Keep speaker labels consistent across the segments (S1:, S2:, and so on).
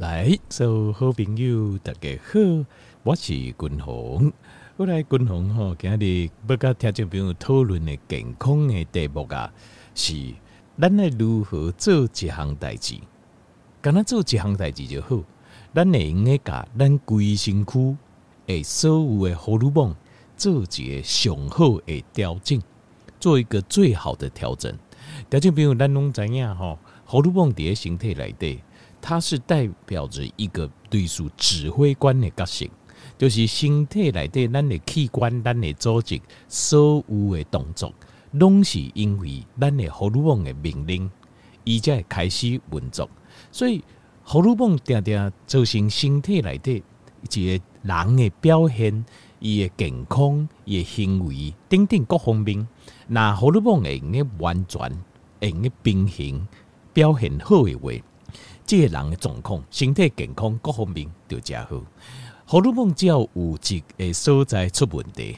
S1: 来，所有好朋友大家好，我是君鸿。我来君鸿吼，今日要甲听众朋友讨论的健康的题目啊，是咱来如何做一项代志，敢若做一项代志就好。咱会用个甲咱规身躯诶所有的荷尔蒙做一个上好的调整，做一个最好的调整。听众朋友，咱拢知影吼，荷尔蒙伫个身体内底。它是代表着一个类似指挥官的角色，就是身体内底咱的器官、咱的组织，所有的动作，拢是因为咱的荷尔蒙的命令，伊才开始运作。所以荷尔蒙定定造成身体内底一个人的表现，伊的健康、伊的行为等等各方面，那荷尔蒙会用个完全会用个平衡表现好的话。这个人的状况、身体健康各方面都较好。荷尔蒙只要有一个所在出问题，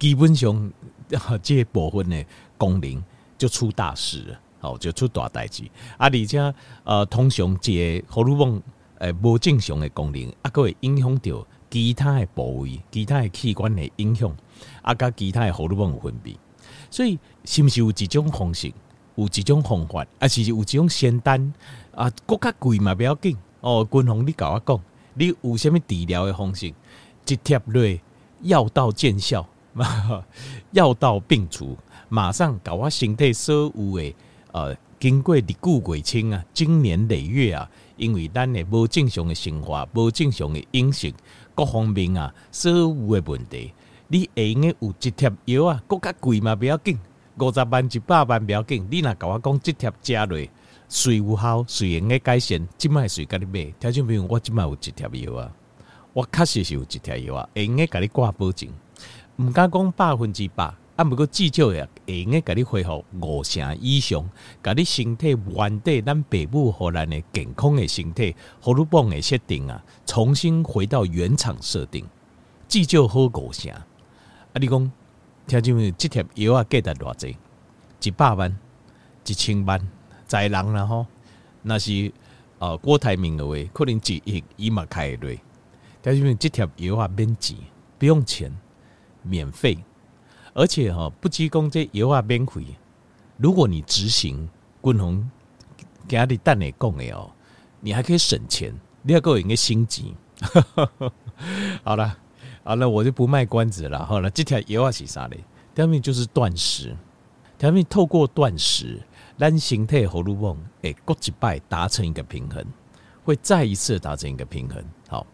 S1: 基本上 这部分的功能就出大事了，哦，就出大代志。啊，而且呃，通常这个荷尔蒙诶无正常的功能，啊，佫会影响到其他的部位、其他的器官的影响，啊，甲其他的荷尔蒙分泌。所以，是不是有几种方式？有几种方法？啊，是有几种仙丹？啊，国较贵嘛，不要紧哦。君鸿，你甲我讲，你有啥物治疗的方式？一贴落，药到见效，药到病除，马上甲我身体所有诶，呃，经过日久月清啊，经年累月啊，因为咱诶无正常诶生活，无正常诶饮食，各方面啊，所有诶问题，你会用诶有一贴药啊，国较贵嘛，不要紧，五十万、一百万不要紧，你若甲我讲，一贴加落。水有效，水应该改善。即卖水甲你买，听众朋友，我即卖有一条药啊，我确实是有一条药啊，会用个甲你挂保证，毋敢讲百分之百，啊，毋过至少也会用个甲你恢复五成以上，甲你身体原底咱爸母互咱的健康的身体，荷尔蒙的设定啊，重新回到原厂设定，至少好五成。啊，你讲听众朋友，这条药啊，价值偌济？一百万，一千万。在人了吼，那是呃郭台铭的话，可能几亿伊嘛开的，但是因为这条药啊免钱，不用钱，免费，而且哈不提供这药啊免费。如果你执行君鸿给他的蛋内供的哦，你还可以省钱，你要给我一个心机。好了，好了，我就不卖关子了。好了，这条药啊是啥嘞？下面就是断食，下面透过断食。让身体荷尔蒙诶，各一摆达成一个平衡，会再一次达成一个平衡。好，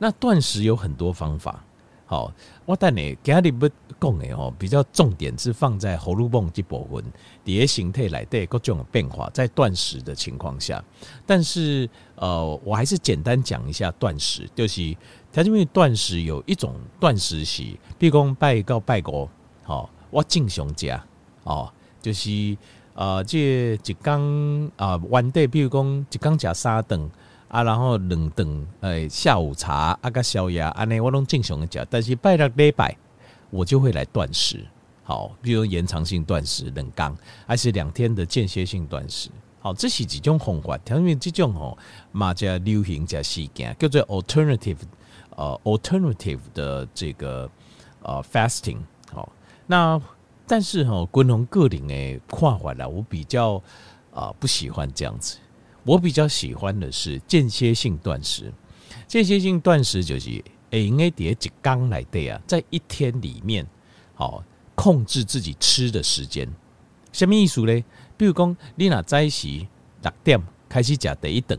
S1: 那断食有很多方法。好，我带你给你不讲的哦，比较重点是放在荷尔蒙这部分，底下形态来对各种变化，在断食的情况下。但是呃，我还是简单讲一下断食，就是它因为断食有一种断食是，比如讲拜告拜过，好，我正常吃哦，就是。呃，这一缸啊，原底比如讲一缸食三顿啊，然后两顿诶、下午茶啊，个宵夜安尼我拢正常的食，但是拜六礼拜我就会来断食，好，比如延长性断食两缸，还是两天的间歇性断食，好，这是几种方法，因为这种吼嘛叫流行叫时间叫做 alternative，呃，alternative 的这个呃 fasting，好，那。但是哈，君鸿个人诶看法啦，我比较啊、不喜欢这样子。我比较喜欢的是间歇性断食。间歇性断食就是诶，应该叠几缸来对啊，在一天里面，好控制自己吃的时间。什么意思呢？比如讲，你若早时六点开始食第一顿，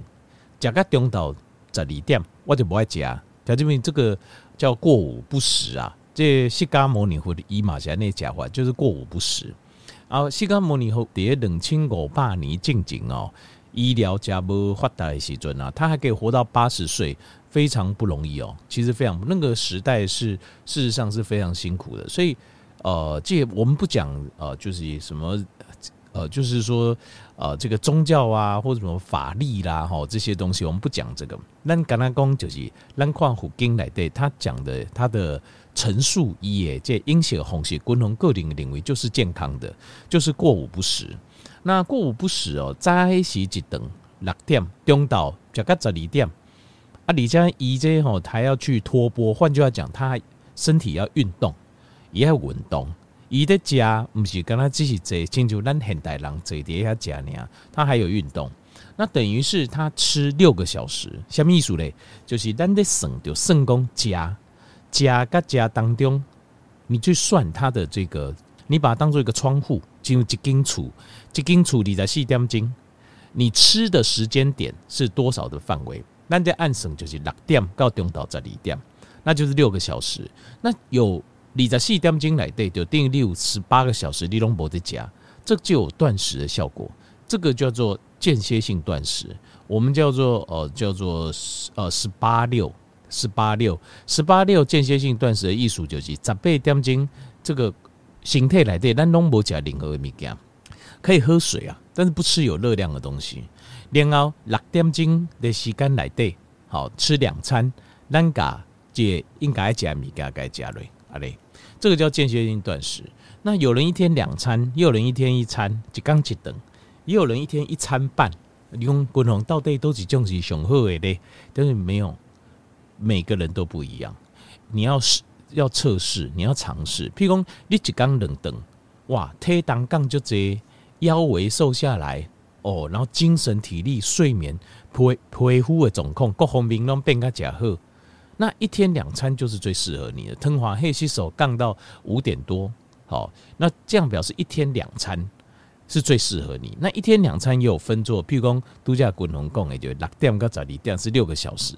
S1: 食到中昼十二点，我就不爱食。条这边这个叫过午不食啊。这释迦牟尼佛的伊玛霞那讲话就是过午不食，然后释迦牟尼佛在两千五百年进前哦，医疗加不发达的时阵啊，他还可以活到八十岁，非常不容易哦。其实非常那个时代是事实上是非常辛苦的，所以呃，这我们不讲呃，就是什么呃，就是说呃，这个宗教啊或者什么法力啦哈，这些东西我们不讲这个。咱刚刚讲就是咱看佛经来对他讲的他的。陈述一诶，这阴血红血，均衡个人的领域就是健康的，就是过午不食。那过午不食哦，早起一顿六点，中到食到十二点，啊，你家姨这吼，他要去托波，换句话讲，他身体要运动，也要运动。伊的家不是跟他只是坐，亲像咱现代人坐底下家呢，他还有运动。那等于是他吃六个小时，什么意思嘞？就是咱的省就肾功加加加加当中，你去算他的这个，你把它当做一个窗户进入一间厝，一间厝里在四点钟，你吃的时间点是多少的范围？那在暗省就是六点到中昼十二点，那就是六个小时。那有二十四点钟来对，就定六十八个小时，你拢无在加，这就有断食的效果。这个叫做。间歇性断食，我们叫做呃叫做呃十八六十八六十八六间歇性断食的意思就是十八点钟这个形态来对，咱拢无吃任何的物件，可以喝水啊，但是不吃有热量的东西。然后六点钟的时间来对，好吃两餐，咱家这应该加物件该加嘞，啊嘞，这个叫间歇性断食。那有人一天两餐，也有人一天一餐，一刚一顿。也有人一天一餐半，你讲均衡到底都是种是上好的咧，但是没有每个人都不一样。你要试要测试，你要尝试。譬如讲，你一缸两顿，哇，体重降就这腰围瘦下来哦，然后精神体力、睡眠、皮皮肤的状况各方面都变个较好。那一天两餐就是最适合你的。汤华黑洗手降到五点多，好，那这样表示一天两餐。是最适合你。那一天两餐也有分做，譬如讲度假滚龙贡，也就六点到十二点是六个小时。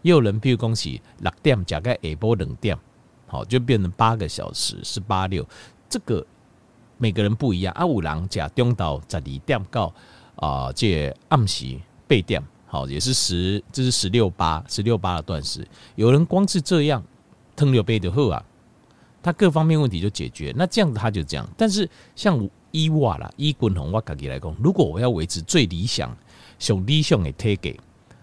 S1: 也有人譬如讲是六点加个下晡两点，好就变成八个小时，是八六。这个每个人不一样。啊，有人加中到十二点到啊，这暗时八点，好也是十，这是十六八十六八的断食。有人光是这样，汤六杯就好啊，他各方面问题就解决。那这样子他就这样，但是像。以我啦，以滚红我自己来讲，如果我要维持最理想、最理想的体格，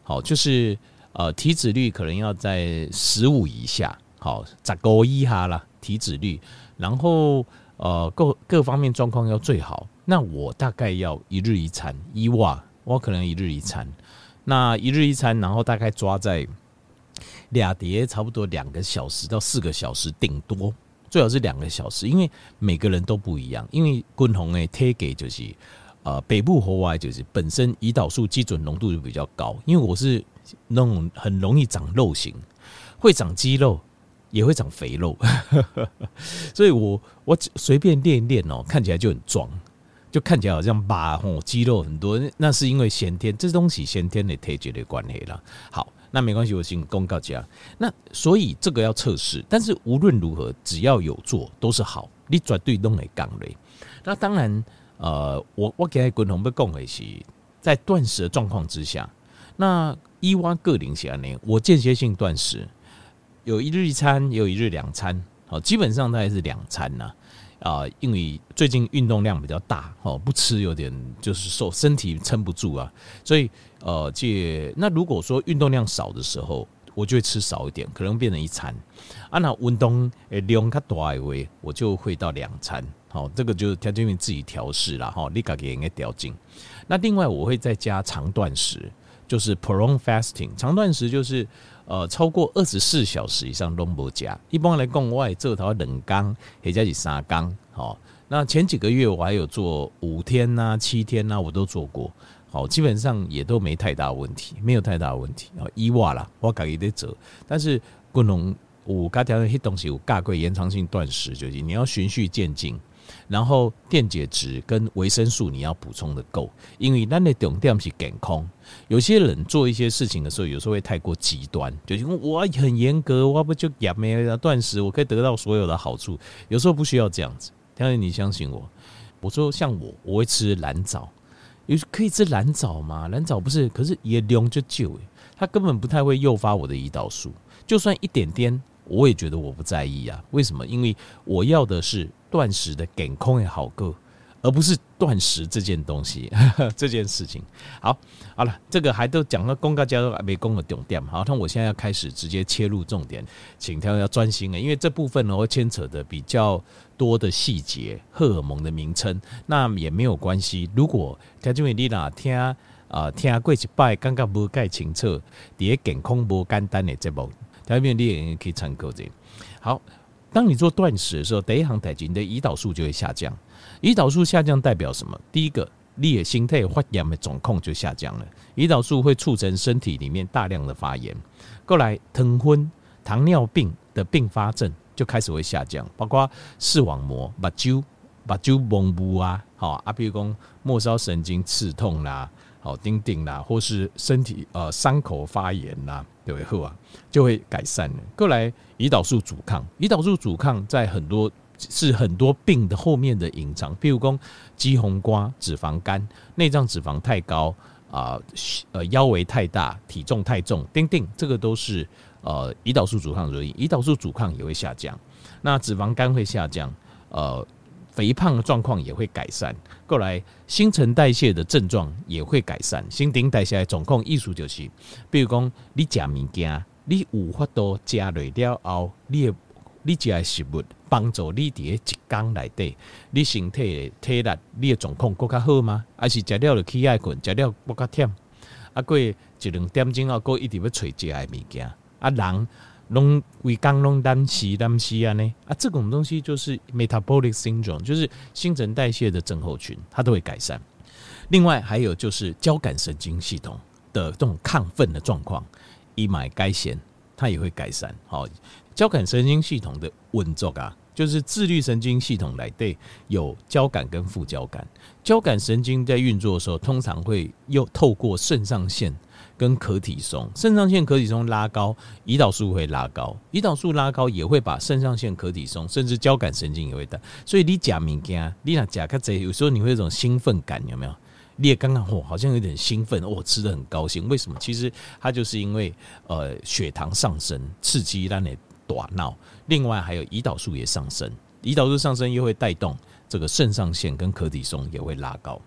S1: 好，就是呃体脂率可能要在十五以下，好，十个以下啦体脂率，然后呃各各方面状况要最好，那我大概要一日一餐，以我我可能一日一餐，那一日一餐，然后大概抓在俩碟，差不多两个小时到四个小时，顶多。最好是两个小时，因为每个人都不一样。因为均衡的体格就是，呃，北部和外就是本身胰岛素基准浓度就比较高。因为我是那种很容易长肉型，会长肌肉，也会长肥肉，所以我我随便练一练哦，看起来就很壮，就看起来好像把哦肌肉很多，那是因为先天这东西先天的体质的关系了。好。那没关系，我先公告家。那所以这个要测试，但是无论如何，只要有做都是好。你绝对都没讲嘞。那当然，呃，我我给均衡不讲的是，在断食的状况之下，那伊娃个人是呢，我间歇性断食，有一日一餐，有一日两餐，好，基本上大概是两餐呐。啊，因为最近运动量比较大，哦，不吃有点就是瘦，身体撑不住啊，所以呃，这那如果说运动量少的时候，我就会吃少一点，可能变成一餐啊。那运动诶量较大的话，我就会到两餐，好，这个就是条件自己调试了哈，你自己应该调整。那另外我会再加长断食，就是 prolonged fasting，长断食就是。呃，超过二十四小时以上都不加。一般来讲，我会做头两缸，或者是三缸。好，那前几个月我还有做五天呐、啊、七天呐、啊，我都做过。哦，基本上也都没太大问题，没有太大问题。啊，以我啦，我自己在做。但是均衡有加条些东西有加贵延长性断食，就是你要循序渐进。然后电解质跟维生素你要补充的够，因为咱的重点是健康。有些人做一些事情的时候，有时候会太过极端，就是我很严格，我不就也没有断食，我可以得到所有的好处。有时候不需要这样子，但是你相信我，我说像我，我会吃蓝藻，有可以吃蓝藻吗？蓝藻不是，可是也量就救，它根本不太会诱发我的胰岛素，就算一点点，我也觉得我不在意啊。为什么？因为我要的是。断食的健康也好过，而不是断食这件东西，这件事情。好，好了，这个还都讲到公告加入没公的重点。好，那我现在要开始直接切入重点，请大家要专心啊，因为这部分呢会牵扯的比较多的细节，荷尔蒙的名称，那也没有关系。如果条件为你哪听啊，听过一摆，感觉无介清楚，伫个健康无简单的节目，条面你也可以参考者。好，当你做断食的时候，第一行代志，你的胰岛素就会下降。胰岛素下降代表什么？第一个，你的心态发炎的状况就下降了。胰岛素会促成身体里面大量的发炎。过来，糖分、糖尿病的并发症就开始会下降，包括视网膜、目睭、目睭蒙雾啊，好啊，比如讲末梢神经刺痛啦，好钉钉啦，或是身体呃伤口发炎啦，对不对？啊，就会改善了。过来，胰岛素阻抗，胰岛素阻抗在很多是很多病的后面的隐藏，比如讲肌红瓜、脂肪肝、内脏脂肪太高。啊，呃，腰围太大，体重太重，叮叮，这个都是呃胰岛素阻抗的原因。胰岛素阻抗也会下降，那脂肪肝会下降，呃，肥胖的状况也会改善。过来，新陈代谢的症状也会改善。新陈代谢总控艺术就是，比如讲你吃物件，你有法多吃了了后，你你食的食物帮助你伫个一工内底，你身体的体力、你的状况更较好吗？还是食了就起爱困，食了更较忝？啊，过一两点钟后，过一直要找食的物件。啊，人拢规工拢担心担心啊呢？啊，这种东西就是 metabolic syndrome，就是新陈代谢的症候群，它都会改善。另外还有就是交感神经系统的这种亢奋的状况，一买该险，它也会改善。好。交感神经系统的运作啊，就是自律神经系统来对，有交感跟副交感。交感神经在运作的时候，通常会又透过肾上腺跟可体松，肾上腺可体松拉高，胰岛素会拉高，胰岛素拉高也会把肾上腺可体松，甚至交感神经也会带。所以你假物件，你那假个贼，有时候你会有一种兴奋感，有没有？你也刚刚哦，好像有点兴奋哦，吃得很高兴。为什么？其实它就是因为呃血糖上升，刺激让你。大脑，另外还有胰岛素也上升，胰岛素上升又会带动这个肾上腺跟可体松也会拉高。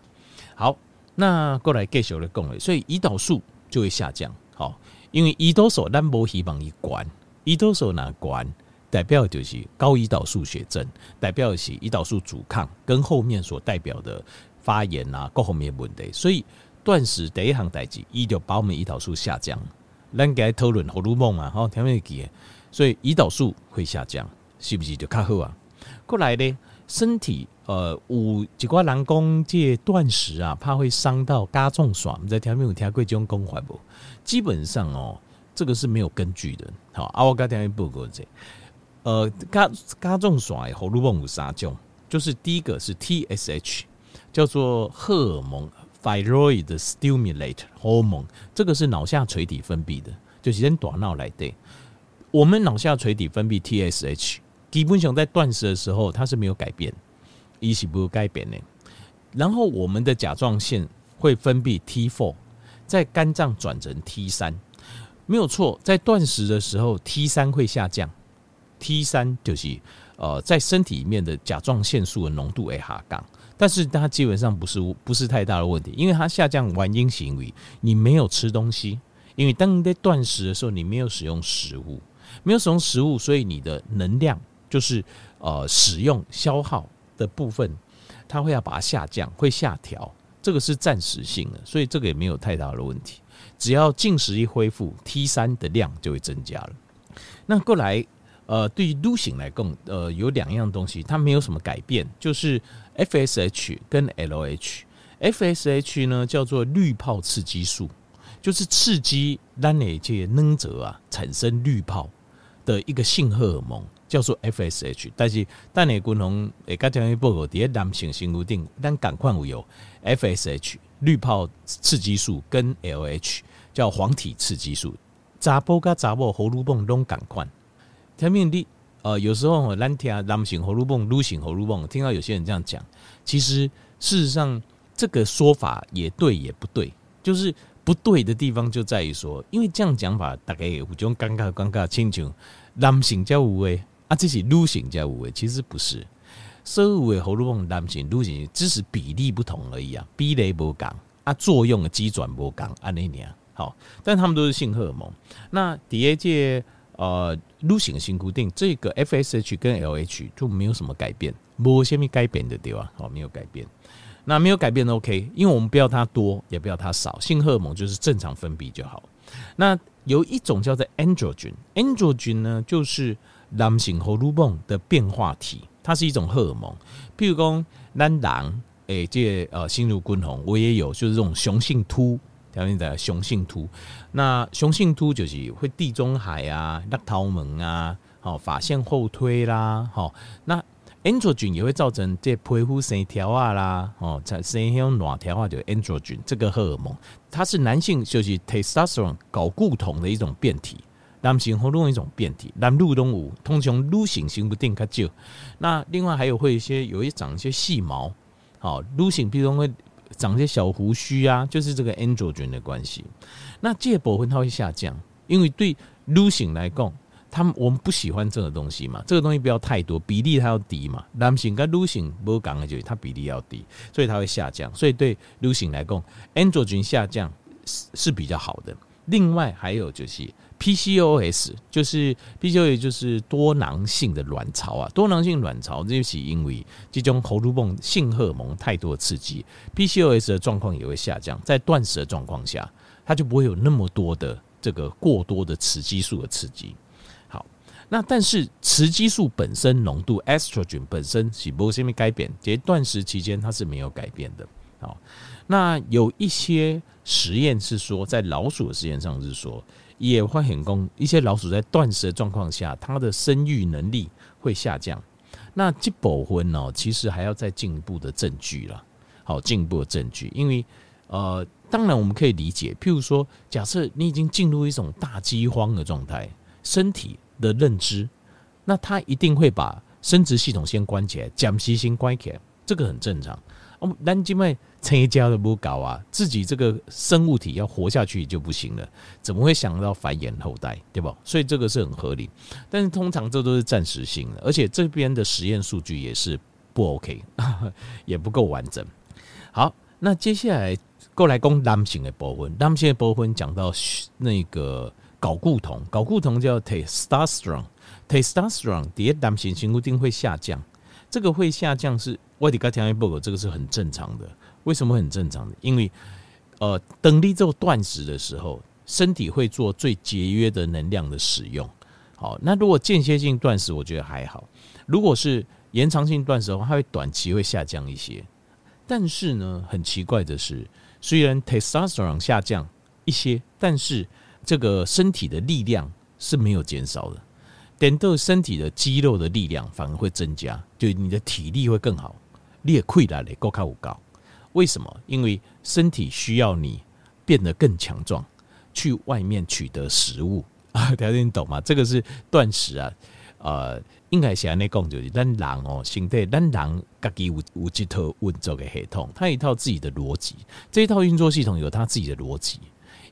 S1: 好，那过来继续来讲了，所以胰岛素就会下降。好，因为胰岛素咱无希望一关，胰岛素哪关，代表就是高胰岛素血症，代表是胰岛素阻抗跟后面所代表的发炎啊各方面问题。所以断食第一项代志，伊就把我们胰岛素下降。咱该讨论荷尔蒙啊，好，听没记？所以胰岛素会下降，是不是就较好啊？过来呢，身体呃有一寡人讲这断食啊，怕会伤到肝脏爽。我们在条面有听过这种讲法不？基本上哦，这个是没有根据的。好，啊，我刚才报告这，呃，肝肝脏爽的荷尔蒙有三种，就是第一个是 TSH，叫做荷尔蒙 （Thyroid Stimulate Hormone），这个是脑下垂体分泌的，就是人大脑来对。我们脑下垂体分泌 TSH，基本上在断食的时候它是没有改变，一是不改变的。然后我们的甲状腺会分泌 T4，在肝脏转成 T3，没有错。在断食的时候 T3 会下降，T3 就是呃在身体里面的甲状腺素的浓度会下降，但是它基本上不是不是太大的问题，因为它下降原因是因为你没有吃东西，因为当你在断食的时候你没有使用食物。没有使用食物，所以你的能量就是呃使用消耗的部分，它会要把它下降，会下调，这个是暂时性的，所以这个也没有太大的问题。只要进食一恢复，T 三的量就会增加了。那过来呃，对于 Do 型来讲，呃，有两样东西它没有什么改变，就是 FSH 跟 LH。FSH 呢叫做滤泡刺激素，就是刺激让你这些能者啊产生滤泡。的一个性荷尔蒙叫做 FSH，但是但你共同诶，刚才报告第一男性性固定，但赶快会有 FSH 滤泡刺激素跟 LH 叫黄体刺激素，查甫跟查某荷尔蒙拢赶快。前面你呃，有时候咱听男性荷尔蒙、女性荷尔蒙，听到有些人这样讲，其实事实上这个说法也对也不对，就是。不对的地方就在于说，因为这样讲法大概有种尴尬尴尬，亲像男性才有诶，啊，这是女性才有诶，其实不是，所有的荷尔蒙男性、女性只是比例不同而已啊，比例不同啊，作用的机转不同，按那年好，但他们都是性荷尔蒙。那第二届呃，女性性固定这个 FSH 跟 LH 就没有什么改变，没什么改变的对吧？好，没有改变。那没有改变的 OK，因为我们不要它多，也不要它少，性荷尔蒙就是正常分泌就好。那有一种叫做 androgen，androgen 呢就是男性荷尔蒙的变化体，它是一种荷尔蒙。譬如说男郎，诶，这呃，心如滚红，我也有，就是这种雄性秃，条件的雄性秃。那雄性秃就是会地中海啊、laptop 桃门啊，好发线后推啦，好那。Androgen 也会造成这皮肤线条啊啦，哦，产生一种卵条啊，就 androgen 这个荷尔蒙，它是男性就是 testosterone 睾固酮的一种变体，男性荷尔蒙一种变体，男女都有，通常女性性不定较少。那另外还有会一些有一长一些细毛，好，女性比如说会长一些小胡须啊，就是这个 androgen 的关系。那这部分它会下降，因为对女性来讲。他们我们不喜欢这个东西嘛，这个东西不要太多，比例它要低嘛。男性跟女性不讲的就它比例要低，所以它会下降。所以对女性来讲，androgen 下降是是比较好的。另外还有就是 PCOS，就是 PCOS 就是多囊性的卵巢啊，多囊性卵巢就是因为这种荷尔蒙性荷尔蒙太多刺激，PCOS 的状况也会下降。在断食的状况下，它就不会有那么多的这个过多的雌激素的刺激。那但是雌激素本身浓度，estrogen 本身是没有什么改变，这断食期间它是没有改变的。好，那有一些实验是说，在老鼠的实验上是说，也会很功一些老鼠在断食的状况下，它的生育能力会下降。那这部分呢，其实还要再进一步的证据了。好，进一步的证据，因为呃，当然我们可以理解，譬如说，假设你已经进入一种大饥荒的状态，身体。的认知，那他一定会把生殖系统先关起来，讲息先关起来，这个很正常。哦，但因为成一家都不搞啊，自己这个生物体要活下去就不行了，怎么会想到繁衍后代，对吧？所以这个是很合理。但是通常这都是暂时性的，而且这边的实验数据也是不 OK，也不够完整。好，那接下来过来讲男性的部分，男性的部分讲到那个。睾固酮，睾固酮叫 testosterone，testosterone 第一男性性固定会下降，这个会下降是外底加条件不够，这个是很正常的。为什么很正常的？因为呃，等你做断食的时候，身体会做最节约的能量的使用。好，那如果间歇性断食，我觉得还好；如果是延长性断食的话，它会短期会下降一些。但是呢，很奇怪的是，虽然 testosterone 下降一些，但是这个身体的力量是没有减少的，等到身体的肌肉的力量反而会增加，就你的体力会更好，你也溃烂的够卡五高。为什么？因为身体需要你变得更强壮，去外面取得食物 啊。大家你懂吗？这个是断食啊，呃，应该是按呢讲就是，咱人哦，身体咱人自己有有一套运作的系统，它有一套自己的逻辑，这一套运作系统有它自己的逻辑。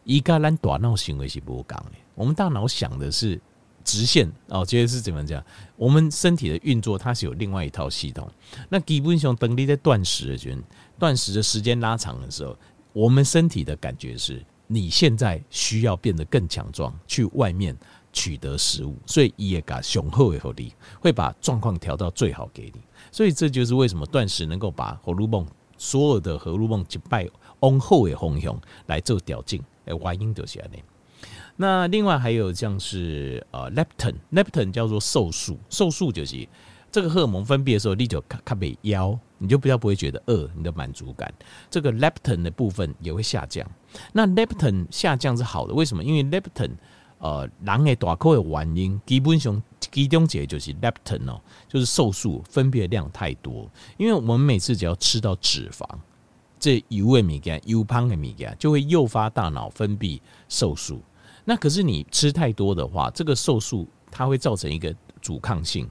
S1: 一个人大脑行为是不讲的，我们大脑想的是直线哦，觉得是怎么讲？我们身体的运作它是有另外一套系统。那基本上等你在断食的时候，断食的时间拉长的时候，我们身体的感觉是你现在需要变得更强壮，去外面取得食物，所以也把雄厚以后力会把状况调到最好给你。所以这就是为什么断食能够把荷尔蒙所有的荷尔蒙击败往后的方向来做调整。诶，原因就是这样。那另外还有像是呃，leptin，leptin 叫做瘦素，瘦素就是这个荷尔蒙分泌的时候，你就卡卡被腰，你就比较不会觉得饿，你的满足感，这个 leptin 的部分也会下降。那 leptin 下降是好的，为什么？因为 leptin 呃，人的大口的原因，基本上其中一个就是 leptin 哦，就是瘦素分泌的量太多，因为我们每次只要吃到脂肪。这油的物件，油胖的物件，就会诱发大脑分泌瘦素。那可是你吃太多的话，这个瘦素它会造成一个阻抗性，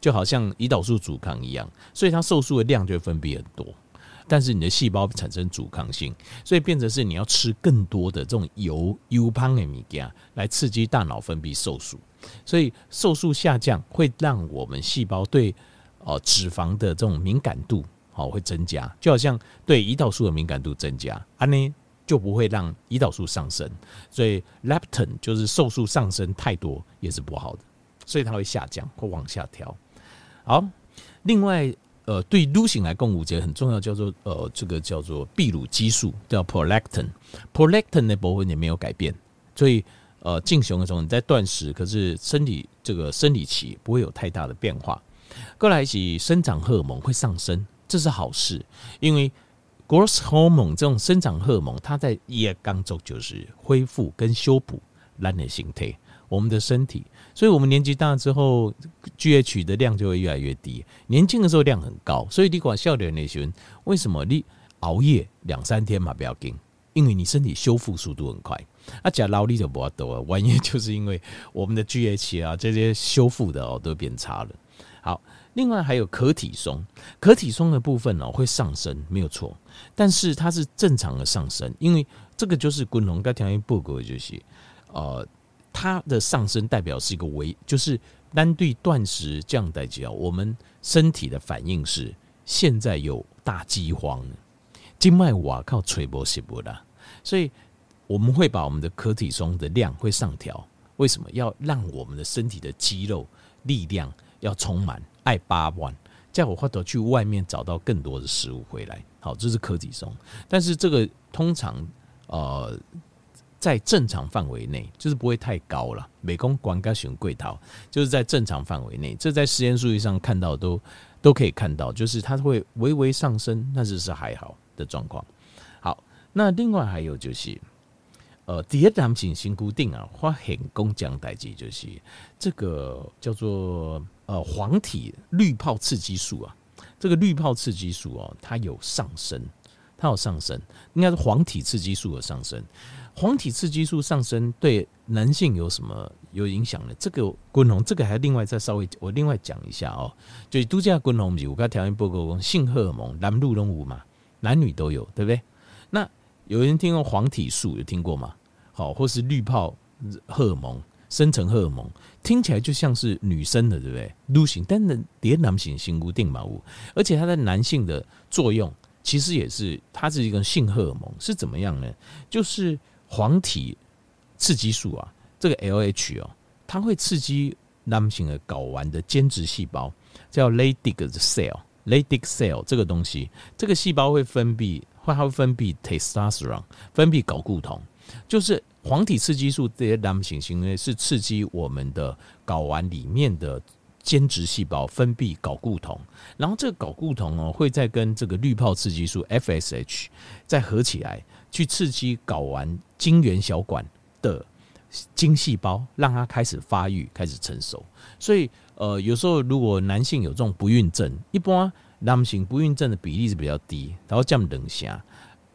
S1: 就好像胰岛素阻抗一样，所以它瘦素的量就会分泌很多。但是你的细胞产生阻抗性，所以变成是你要吃更多的这种油油胖的物件来刺激大脑分泌瘦素。所以瘦素下降会让我们细胞对呃脂肪的这种敏感度。好，会增加，就好像对胰岛素的敏感度增加，安呢就不会让胰岛素上升，所以 leptin 就是瘦素上升太多也是不好的，所以它会下降或往下调。好，另外呃，对女性来共，五节很重要，叫做呃，这个叫做泌乳激素，叫 prolactin，prolactin 的部分也没有改变，所以呃，进熊的时候你在断食，可是身体这个生理期不会有太大的变化。过来一起生长荷尔蒙会上升，这是好事，因为 growth hormone 这种生长荷尔蒙，它在夜刚中就是恢复跟修补人的形态，我们的身体。所以，我们年纪大之后，GH 的量就会越来越低。年轻的时候量很高，所以你管笑脸那些人，为什么你熬夜两三天嘛不要紧？因为你身体修复速度很快。啊，假劳力就不要多，完全就是因为我们的 GH 啊这些修复的哦都变差了。好，另外还有可体松，可体松的部分哦会上升，没有错，但是它是正常的上升，因为这个就是滚龙跟条件报告就是呃。它的上升代表是一个维，就是单对断食这样代表我们身体的反应是现在有大饥荒，经脉瓦靠垂波西波的，所以我们会把我们的可体松的量会上调。为什么？要让我们的身体的肌肉力量要充满。爱八万，叫我回头去外面找到更多的食物回来？好，这是科技松，但是这个通常呃。在正常范围内，就是不会太高了。美工管该选贵桃，就是在正常范围内。这在实验数据上看到都都可以看到，就是它会微微上升，那就是还好的状况。好，那另外还有就是，呃，第二档进行固定啊，花很工讲代志，就是这个叫做呃黄体滤泡刺激素啊，这个滤泡刺激素哦，它有上升，它有上升，应该是黄体刺激素的上升。黄体刺激素上升对男性有什么有影响呢？这个滚红，这个还另外再稍微我另外讲一下哦。就是度假滚红比我刚条件报告性荷尔蒙男女拢有嘛，男女都有，对不对？那有人听过黄体素有听过吗？好，或是滤泡荷尔蒙、生成荷尔蒙，听起来就像是女生的，对不对？女性，但是叠男性性固定嘛物，而且它的男性的作用其实也是，它是一个性荷尔蒙，是怎么样呢？就是。黄体刺激素啊，这个 LH 哦，它会刺激男性的睾丸的间质细胞，叫 Leydig cell，Leydig cell 这个东西，这个细胞会分泌，会它会分泌 testosterone，分泌睾固酮，就是黄体刺激素这些男性行为是刺激我们的睾丸里面的间质细胞分泌睾固酮，然后这个睾固酮哦，会再跟这个滤泡刺激素 FSH 再合起来。去刺激睾丸精原小管的精细胞，让它开始发育、开始成熟。所以，呃，有时候如果男性有这种不孕症，一般男性不孕症的比例是比较低，然后降冷下，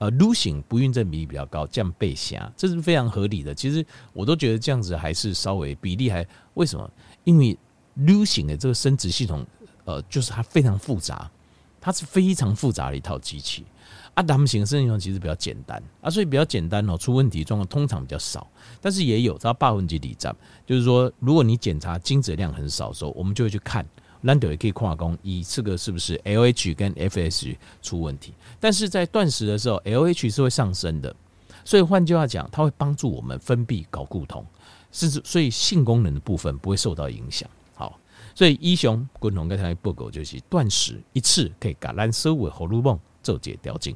S1: 呃，女性不孕症比例比较高，降背下，这是非常合理的。其实我都觉得这样子还是稍微比例还为什么？因为女性的这个生殖系统，呃，就是它非常复杂，它是非常复杂的一套机器。啊，男性生殖系统其实比较简单啊，所以比较简单哦，出问题状况通常比较少，但是也有到百分之二十，就是说，如果你检查精子量很少的时候，我们就会去看，难得也可以跨工以这个是不是 LH 跟 FS 出问题，但是在断食的时候，LH 是会上升的，所以换句话讲，它会帮助我们分泌睾固酮，甚至所以性功能的部分不会受到影响。好，所以一雄共同跟他报告就是断食一次可以把咱所有荷尔蒙做解调整。